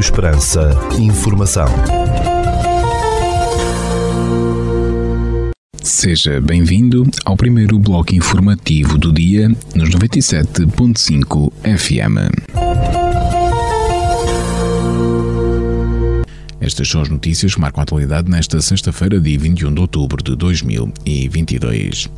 Rádio Esperança. Informação. Seja bem-vindo ao primeiro bloco informativo do dia nos 97.5 FM. Estas são as notícias que marcam a atualidade nesta sexta-feira, dia 21 de outubro de 2022.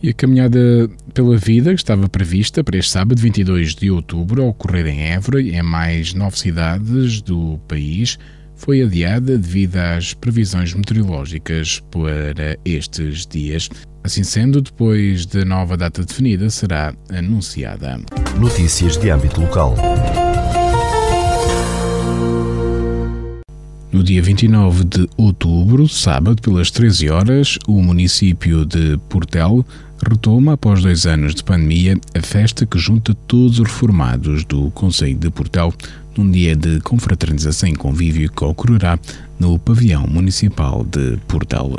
E a caminhada pela vida que estava prevista para este sábado, 22 de outubro, a ocorrer em Évora e em mais nove cidades do país, foi adiada devido às previsões meteorológicas para estes dias. Assim sendo, depois da nova data definida, será anunciada. Notícias de âmbito local. Dia 29 de outubro, sábado, pelas 13 horas, o município de Portel retoma, após dois anos de pandemia, a festa que junta todos os reformados do Conselho de Portel num dia de confraternização e convívio que ocorrerá no pavilhão municipal de Portel.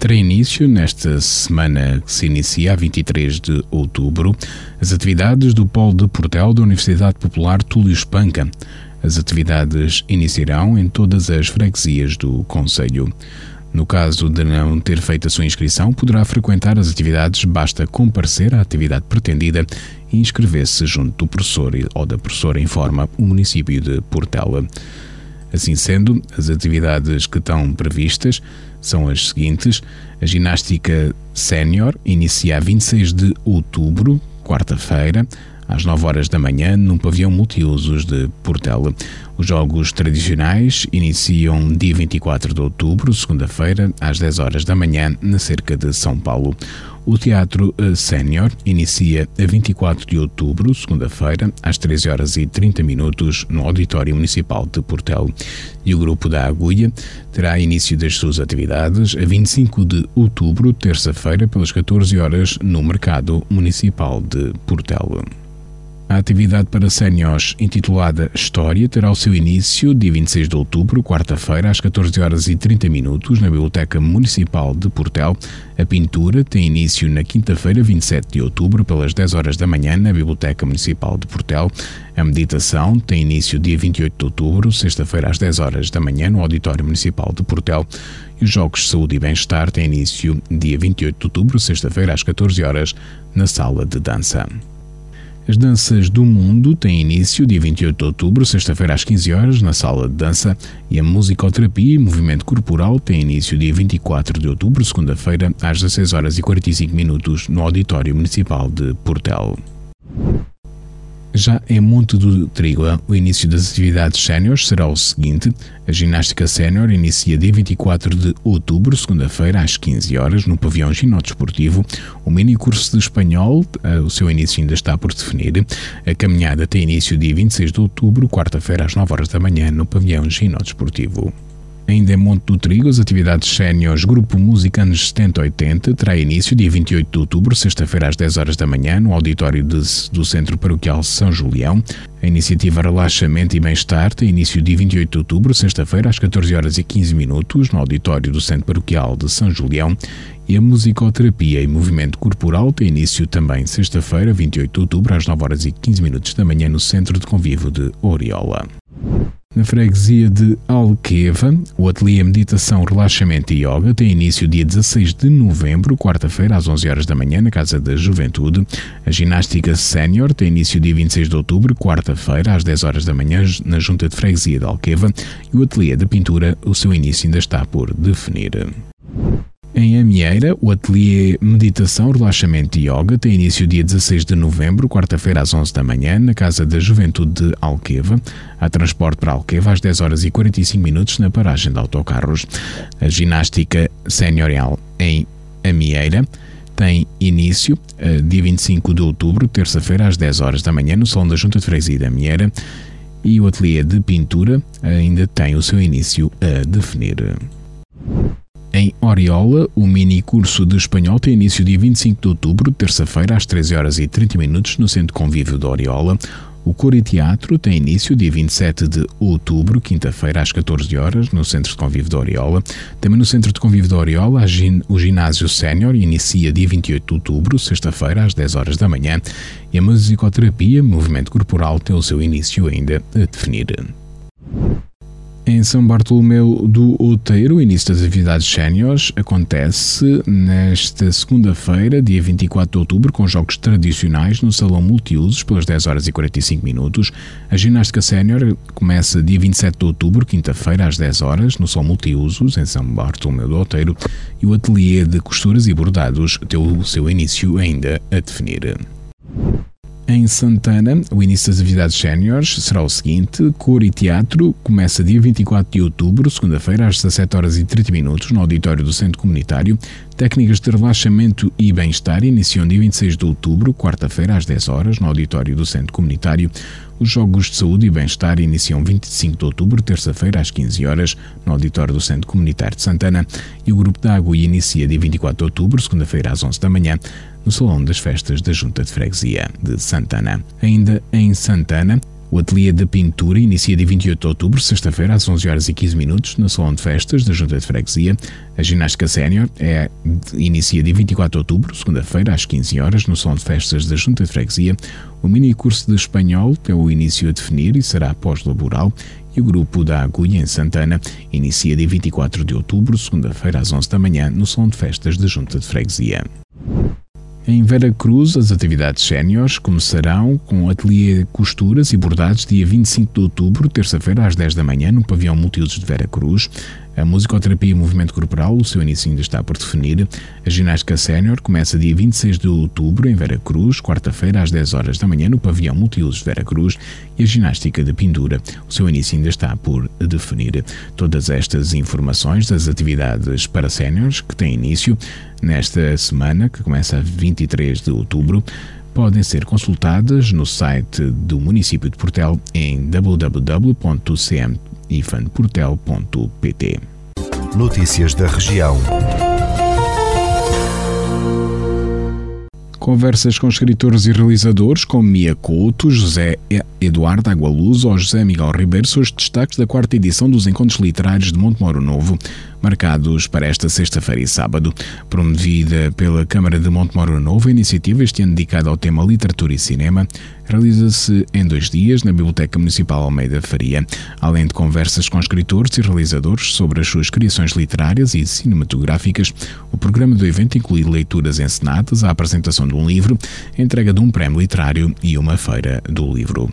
Terá início nesta semana que se inicia a 23 de outubro as atividades do Polo de Portel da Universidade Popular Túlio Espanca, as atividades iniciarão em todas as freguesias do Conselho. No caso de não ter feito a sua inscrição, poderá frequentar as atividades, basta comparecer à atividade pretendida e inscrever-se junto do professor ou da professora, informa o município de Portela. Assim sendo, as atividades que estão previstas são as seguintes: a ginástica sénior inicia a 26 de outubro, quarta-feira, às 9 horas da manhã, no pavilhão multiusos de Portela. Os jogos tradicionais iniciam dia 24 de outubro, segunda-feira, às 10 horas da manhã, na cerca de São Paulo. O Teatro eh, Sénior inicia a 24 de outubro, segunda-feira, às 13 horas e 30 minutos, no Auditório Municipal de Portel. E o Grupo da Agulha terá início das suas atividades a 25 de outubro, terça-feira, pelas 14 horas, no Mercado Municipal de Portel. A atividade para séniores intitulada História terá o seu início dia 26 de outubro, quarta-feira, às 14 horas e 30 minutos, na Biblioteca Municipal de Portel. A pintura tem início na quinta-feira, 27 de outubro, pelas 10 horas da manhã, na Biblioteca Municipal de Portel. A meditação tem início dia 28 de outubro, sexta-feira, às 10 horas da manhã, no Auditório Municipal de Portel. E os Jogos de Saúde e Bem-Estar têm início dia 28 de outubro, sexta-feira, às 14 horas, na Sala de Dança. As Danças do Mundo têm início dia 28 de outubro, sexta-feira às 15 horas, na sala de dança, e a musicoterapia e movimento corporal têm início dia 24 de outubro, segunda-feira, às 16 horas e 45 minutos, no Auditório Municipal de Portel. Já em Monte do Trigo, o início das atividades séniores será o seguinte: a ginástica sénior inicia dia 24 de outubro, segunda-feira, às 15 horas, no pavilhão ginódesportivo. O mini curso de espanhol, eh, o seu início ainda está por definir. A caminhada tem início dia 26 de outubro, quarta-feira, às 9 horas da manhã, no pavilhão ginódesportivo. Ainda em Monte do Trigo, as atividades séniores Grupo Música Anos 70-80 terá início dia 28 de outubro, sexta-feira às 10 horas da manhã, no auditório de, do Centro Paroquial São Julião. A iniciativa Relaxamento e Bem-Estar tem início dia 28 de outubro, sexta-feira às 14 horas e 15 minutos, no auditório do Centro Paroquial de São Julião. E a musicoterapia e movimento corporal tem início também sexta-feira, 28 de outubro, às 9 horas e 15 minutos da manhã, no Centro de Convívio de Oriola. Na freguesia de Alqueva, o ateliê Meditação, Relaxamento e Yoga tem início dia 16 de novembro, quarta-feira, às 11 horas da manhã, na Casa da Juventude. A ginástica Sénior tem início dia 26 de outubro, quarta-feira, às 10 horas da manhã, na Junta de Freguesia de Alqueva. E o ateliê de pintura, o seu início ainda está por definir. Em Amieira, o ateliê Meditação, Relaxamento e Yoga tem início dia 16 de novembro, quarta-feira às 11 da manhã, na Casa da Juventude de Alqueva. Há transporte para Alqueva às 10 horas e 45 minutos na paragem de autocarros. A ginástica seniorial em Amieira tem início uh, dia 25 de outubro, terça-feira às 10 horas da manhã, no Salão da Junta de Freguesia da Amieira. E o ateliê de pintura ainda tem o seu início a definir. Em Oriola, o mini curso de espanhol tem início dia 25 de outubro, terça-feira, às 13 horas e 30 minutos, no Centro Convívio de Oriola. O Cor e Teatro tem início dia 27 de outubro, quinta-feira, às 14 horas, no Centro de Convívio da Oriola. Também no Centro de Convívio da Oriola, o Ginásio Sénior inicia dia 28 de outubro, sexta-feira, às 10 horas da manhã. E a musicoterapia, movimento corporal, tem o seu início ainda a definir. Em São Bartolomeu do Outeiro, o início das atividades séniores acontece nesta segunda-feira, dia 24 de outubro, com jogos tradicionais no Salão Multiusos, pelas 10 horas e 45 minutos. A ginástica sénior começa dia 27 de outubro, quinta-feira, às 10 horas, no Salão Multiusos, em São Bartolomeu do Outeiro, e o ateliê de costuras e bordados tem o seu início ainda a definir. Em Santana, o início das atividades séniores será o seguinte: Cor e Teatro começa dia 24 de outubro, segunda-feira, às 17 horas e 30 minutos, no auditório do Centro Comunitário. Técnicas de relaxamento e bem-estar iniciam dia 26 de outubro, quarta-feira, às 10 horas, no auditório do Centro Comunitário. Os Jogos de Saúde e Bem-Estar iniciam 25 de outubro, terça-feira, às 15 horas, no auditório do Centro Comunitário de Santana. E o Grupo da Água inicia dia 24 de outubro, segunda-feira, às 11 da manhã, no Salão das Festas da Junta de Freguesia de Santana. Ainda em Santana, o ateliê de pintura inicia dia 28 de outubro, sexta-feira, às 11 horas e 15 minutos, no Salão de Festas da Junta de Freguesia. A ginástica sénior é, inicia dia 24 de outubro, segunda-feira, às 15 horas, no Salão de Festas da Junta de Freguesia. O mini curso de espanhol tem o início a definir e será pós-laboral. E o grupo da Agulha, em Santana, inicia dia 24 de outubro, segunda-feira, às 11 da manhã, no Salão de Festas da Junta de Freguesia. Em Vera Cruz, as atividades séniores começarão com ateliê costuras e bordados dia 25 de outubro, terça-feira, às 10 da manhã, no pavilhão multiusos de Vera Cruz. A musicoterapia e movimento corporal, o seu início ainda está por definir. A ginástica sénior começa dia 26 de outubro em Vera Cruz, quarta-feira às 10 horas da manhã no pavilhão multiusos Vera Cruz e a ginástica de pendura, o seu início ainda está por definir. Todas estas informações das atividades para séniores que têm início nesta semana, que começa a 23 de outubro, podem ser consultadas no site do município de Portel em www.cmifanportel.pt. Notícias da região. Conversas com escritores e realizadores como Mia Couto, José Eduardo Agualuz ou José Miguel Ribeiro são os destaques da quarta edição dos Encontros Literários de Montemoro Novo, marcados para esta sexta-feira e sábado. Promovida pela Câmara de Montemoro Novo, a iniciativa, este ano dedicada ao tema Literatura e Cinema, realiza-se em dois dias na Biblioteca Municipal Almeida Faria, além de conversas com escritores e realizadores sobre as suas criações literárias e cinematográficas. O programa do evento inclui leituras encenadas, a apresentação de um livro, a entrega de um prémio literário e uma feira do livro.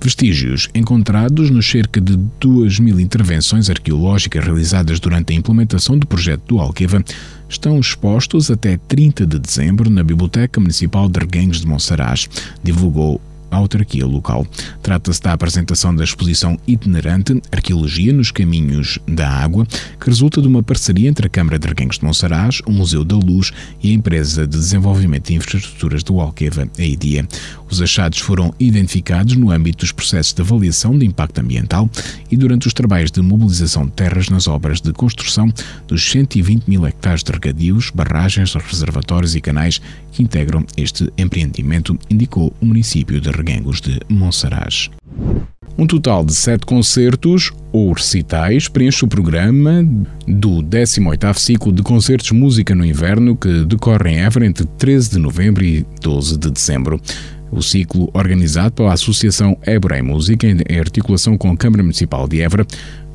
Vestígios encontrados nos cerca de 2 mil intervenções arqueológicas realizadas durante a implementação do projeto do Alqueva estão expostos até 30 de dezembro na Biblioteca Municipal de Reguengos de Monsaraz, divulgou autarquia local. Trata-se da apresentação da exposição itinerante Arqueologia nos Caminhos da Água, que resulta de uma parceria entre a Câmara de Reguengos de Monsaraz, o Museu da Luz e a Empresa de Desenvolvimento de Infraestruturas do Alqueva, a IDIA. Os achados foram identificados no âmbito dos processos de avaliação de impacto ambiental e durante os trabalhos de mobilização de terras nas obras de construção dos 120 mil hectares de regadios, barragens, reservatórios e canais que integram este empreendimento, indicou o município de Reguengos de Monsaraz. Um total de sete concertos ou recitais preenche o programa do 18º ciclo de concertos Música no Inverno que decorre em Évora entre 13 de novembro e 12 de dezembro. O ciclo, organizado pela Associação Évora em Música, em articulação com a Câmara Municipal de Évora,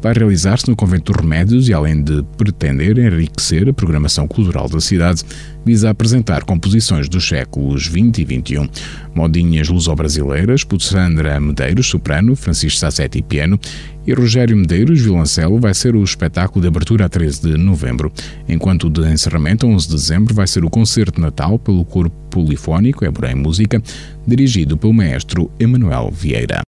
vai realizar-se no Convento dos Remédios e, além de pretender enriquecer a programação cultural da cidade, visa apresentar composições dos séculos XX e XXI. Modinhas luso-brasileiras, Sandra Medeiros, soprano, Francisco Sassetti, piano e Rogério Medeiros, violoncelo, vai ser o espetáculo de abertura a 13 de novembro, enquanto o de encerramento a 11 de dezembro vai ser o concerto Natal pelo Corpo Polifónico Ébora em Música, dirigido pelo maestro Emanuel Vieira.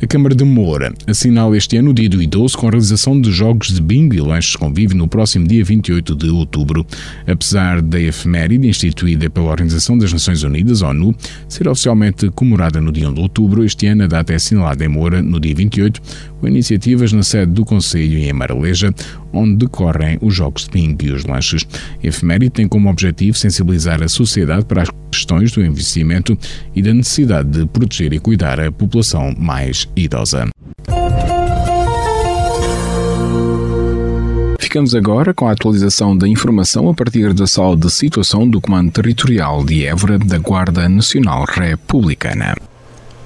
A Câmara de Moura assinala este ano o dia do idoso com a realização de jogos de bingo e lanches convívio no próximo dia 28 de outubro. Apesar da efeméride instituída pela Organização das Nações Unidas, ONU, ser oficialmente comemorada no dia 1 de outubro, este ano a data é assinalada em Moura no dia 28, com iniciativas na sede do Conselho em Maraleja, onde decorrem os jogos de bingo e os lanches. A efeméride tem como objetivo sensibilizar a sociedade para as questões do investimento e da necessidade de proteger e cuidar a população mais idosa. Ficamos agora com a atualização da informação a partir da sala de situação do Comando Territorial de Évora da Guarda Nacional Republicana.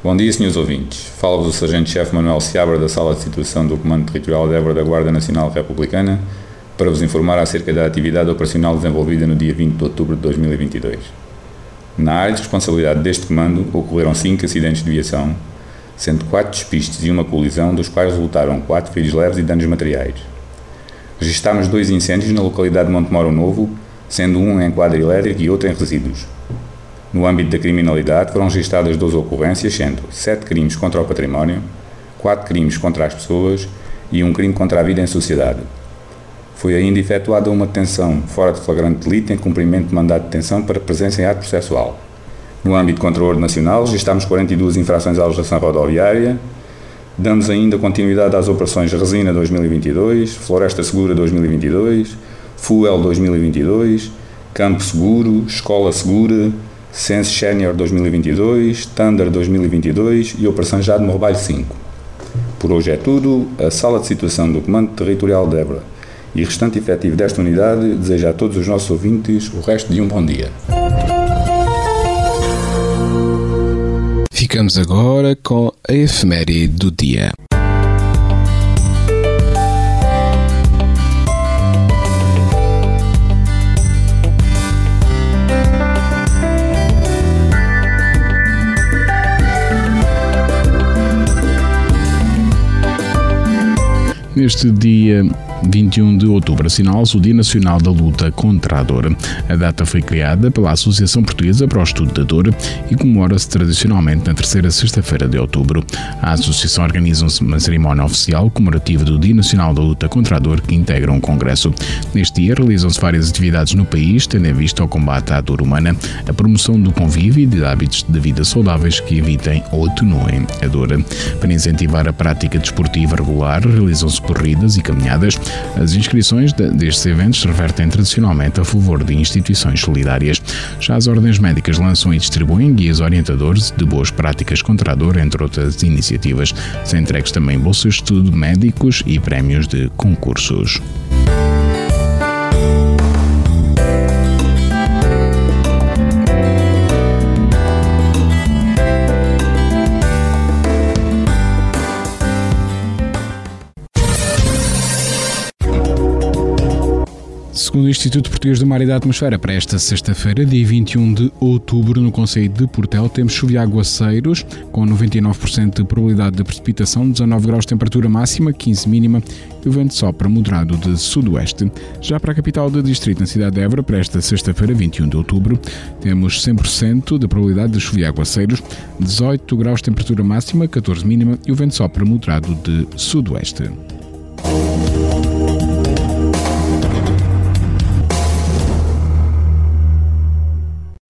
Bom dia, senhores ouvintes. Fala-vos o Sargento-Chefe Manuel Seabra da Sala de Situação do Comando Territorial de Évora da Guarda Nacional Republicana para vos informar acerca da atividade operacional desenvolvida no dia 20 de outubro de 2022. Na área de responsabilidade deste comando ocorreram cinco acidentes de viação, sendo quatro despistes e uma colisão, dos quais resultaram quatro feridos leves e danos materiais. Registámos dois incêndios na localidade de Montemoro Novo, sendo um em quadra elétrica e outro em resíduos. No âmbito da criminalidade, foram registradas 12 ocorrências, sendo 7 crimes contra o património, 4 crimes contra as pessoas e um crime contra a vida em sociedade. Foi ainda efetuada uma detenção fora de flagrante delito em cumprimento de mandado de detenção para presença em ato processual. No âmbito contra o ordem nacional, registámos 42 infrações à legislação rodoviária, damos ainda continuidade às operações Resina 2022, Floresta Segura 2022, Fuel 2022, Campo Seguro, Escola Segura, Sense Senior 2022, Thunder 2022 e Operação Jade Mobile 5. Por hoje é tudo. A Sala de Situação do Comando Territorial de Évora e restante efetivo desta unidade deseja a todos os nossos ouvintes o resto de um bom dia. Ficamos agora com a efeméride do dia. Neste dia 21 de outubro assinala-se o Dia Nacional da Luta contra a Dor. A data foi criada pela Associação Portuguesa para o Estudo da Dor e comemora-se tradicionalmente na terceira sexta-feira de outubro. A associação organiza uma cerimónia oficial comemorativa do Dia Nacional da Luta contra a Dor que integra um congresso. Neste dia realizam-se várias atividades no país, tendo em vista o combate à dor humana, a promoção do convívio e de hábitos de vida saudáveis que evitem ou atenuem a dor. Para incentivar a prática desportiva regular, realizam-se corridas e caminhadas, as inscrições destes eventos revertem tradicionalmente a favor de instituições solidárias. Já as ordens médicas lançam e distribuem guias orientadores de boas práticas contra a dor, entre outras iniciativas. São entregues também bolsas de estudo médicos e prémios de concursos. Segundo o Instituto Português do Mar e da Atmosfera, para esta sexta-feira, dia 21 de outubro, no Conselho de Portel, temos chuva e aguaceiros, com 99% de probabilidade de precipitação, 19 graus de temperatura máxima, 15 mínima, e o vento sopra moderado de sudoeste. Já para a capital do distrito, na cidade de Évora, para esta sexta-feira, 21 de outubro, temos 100% de probabilidade de chuva e aguaceiros, 18 graus de temperatura máxima, 14 mínima, e o vento sopra moderado de sudoeste.